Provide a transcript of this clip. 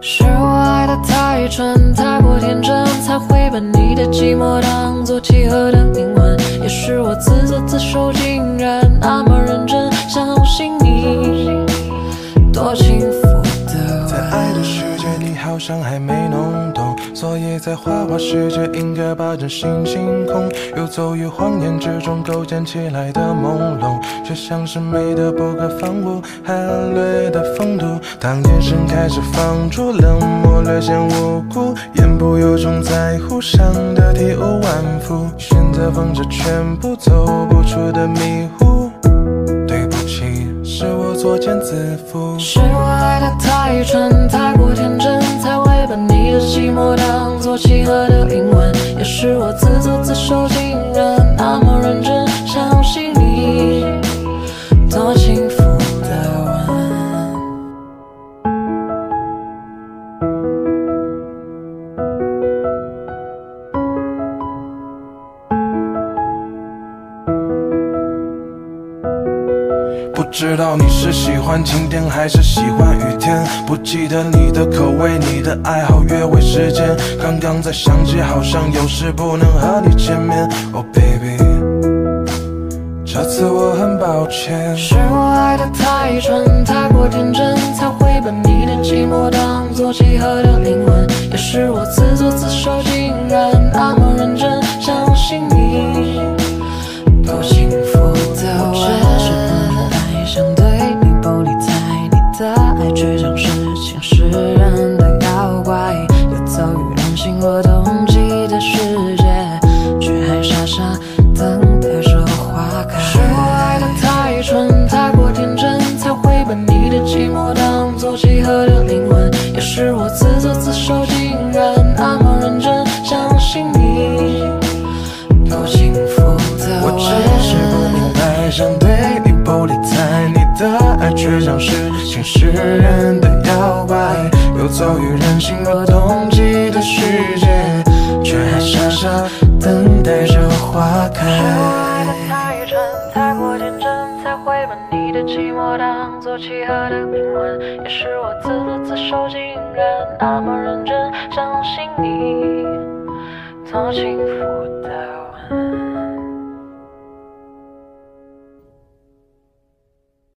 太蠢，太过天真，才会把你的寂寞当作契合的灵魂。也是我自作自受，竟然那么认真相信你，多幸福的在爱的世界，你好像还没在花花世界应该把真心清空。游走于谎言之中构建起来的朦胧，却像是美的不可方物，含略的风度。当眼神开始放逐，冷漠略显无辜，言不由衷在乎，伤得体无完肤。选择放着全部走不出的迷糊，对不起，是我作茧自缚。是我爱的太蠢，太过天真，知道你是喜欢晴天还是喜欢雨天，不记得你的口味、你的爱好、约会时间。刚刚才想起，好像有事不能和你见面。Oh baby，这次我很抱歉。是我爱的太蠢，太过天真，才会把你的寂寞当作契合的灵魂。也是我自作自受，竟然像是前世人的妖怪，游走于人心或冬季的世界，却还傻傻等待着花开。是我爱的太蠢，太过天真，才会把你的寂寞当作契合的灵魂。也是我自作自受，竟然那么认真相信你，多幸福的我只是不明白，想对你不理睬，却像是前世人的妖怪，游走于人心若冬季的世界，却还傻傻等待着花开。爱的太蠢，太过天真，才会把你的寂寞当作契合的灵魂。也是我自作自受，竟然那么认真相信你，多幸福